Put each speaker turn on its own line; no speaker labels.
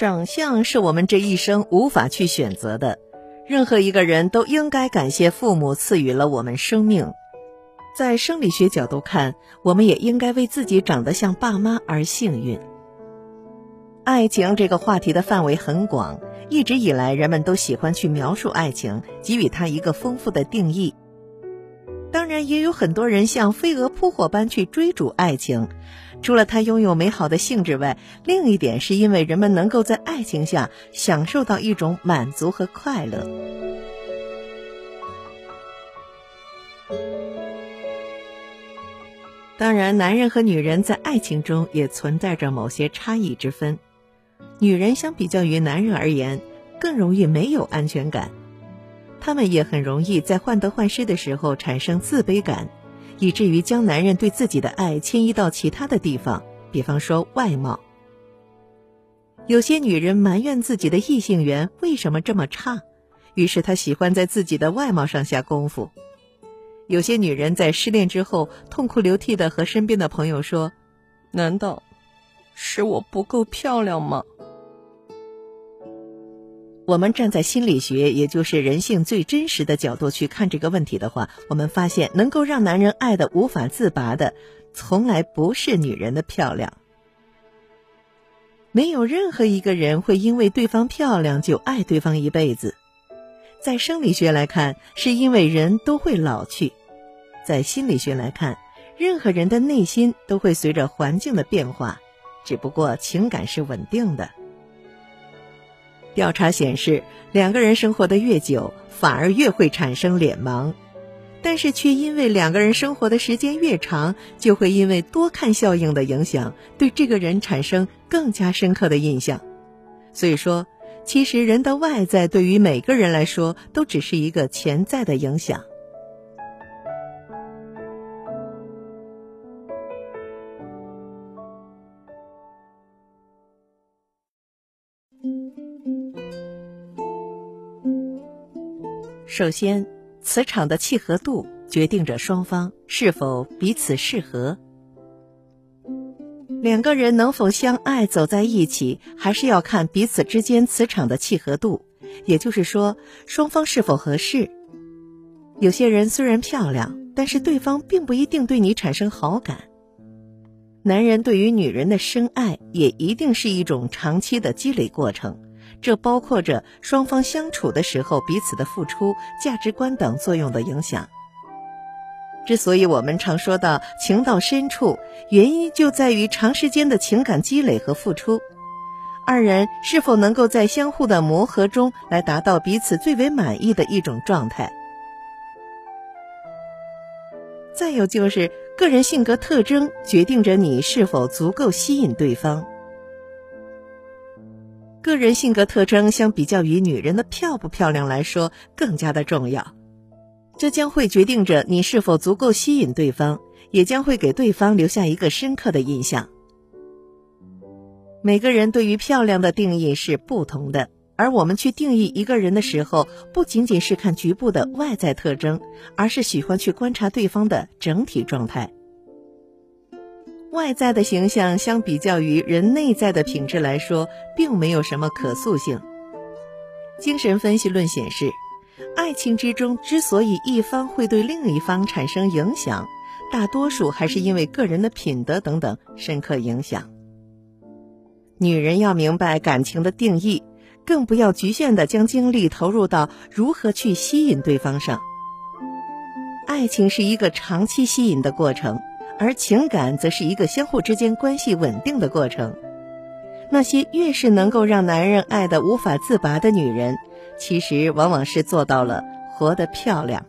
长相是我们这一生无法去选择的，任何一个人都应该感谢父母赐予了我们生命。在生理学角度看，我们也应该为自己长得像爸妈而幸运。爱情这个话题的范围很广，一直以来人们都喜欢去描述爱情，给予它一个丰富的定义。也有很多人像飞蛾扑火般去追逐爱情，除了它拥有美好的性质外，另一点是因为人们能够在爱情下享受到一种满足和快乐。当然，男人和女人在爱情中也存在着某些差异之分。女人相比较于男人而言，更容易没有安全感。他们也很容易在患得患失的时候产生自卑感，以至于将男人对自己的爱迁移到其他的地方，比方说外貌。有些女人埋怨自己的异性缘为什么这么差，于是她喜欢在自己的外貌上下功夫。有些女人在失恋之后痛哭流涕的和身边的朋友说：“难道是我不够漂亮吗？”我们站在心理学，也就是人性最真实的角度去看这个问题的话，我们发现能够让男人爱的无法自拔的，从来不是女人的漂亮。没有任何一个人会因为对方漂亮就爱对方一辈子。在生理学来看，是因为人都会老去；在心理学来看，任何人的内心都会随着环境的变化，只不过情感是稳定的。调查显示，两个人生活的越久，反而越会产生脸盲；但是却因为两个人生活的时间越长，就会因为多看效应的影响，对这个人产生更加深刻的印象。所以说，其实人的外在对于每个人来说，都只是一个潜在的影响。首先，磁场的契合度决定着双方是否彼此适合。两个人能否相爱走在一起，还是要看彼此之间磁场的契合度，也就是说，双方是否合适。有些人虽然漂亮，但是对方并不一定对你产生好感。男人对于女人的深爱，也一定是一种长期的积累过程。这包括着双方相处的时候彼此的付出、价值观等作用的影响。之所以我们常说到情到深处，原因就在于长时间的情感积累和付出。二人是否能够在相互的磨合中来达到彼此最为满意的一种状态？再有就是个人性格特征决定着你是否足够吸引对方。个人性格特征相比较于女人的漂不漂亮来说更加的重要，这将会决定着你是否足够吸引对方，也将会给对方留下一个深刻的印象。每个人对于漂亮的定义是不同的，而我们去定义一个人的时候，不仅仅是看局部的外在特征，而是喜欢去观察对方的整体状态。外在的形象相比较于人内在的品质来说，并没有什么可塑性。精神分析论显示，爱情之中之所以一方会对另一方产生影响，大多数还是因为个人的品德等等深刻影响。女人要明白感情的定义，更不要局限的将精力投入到如何去吸引对方上。爱情是一个长期吸引的过程。而情感则是一个相互之间关系稳定的过程。那些越是能够让男人爱得无法自拔的女人，其实往往是做到了活得漂亮。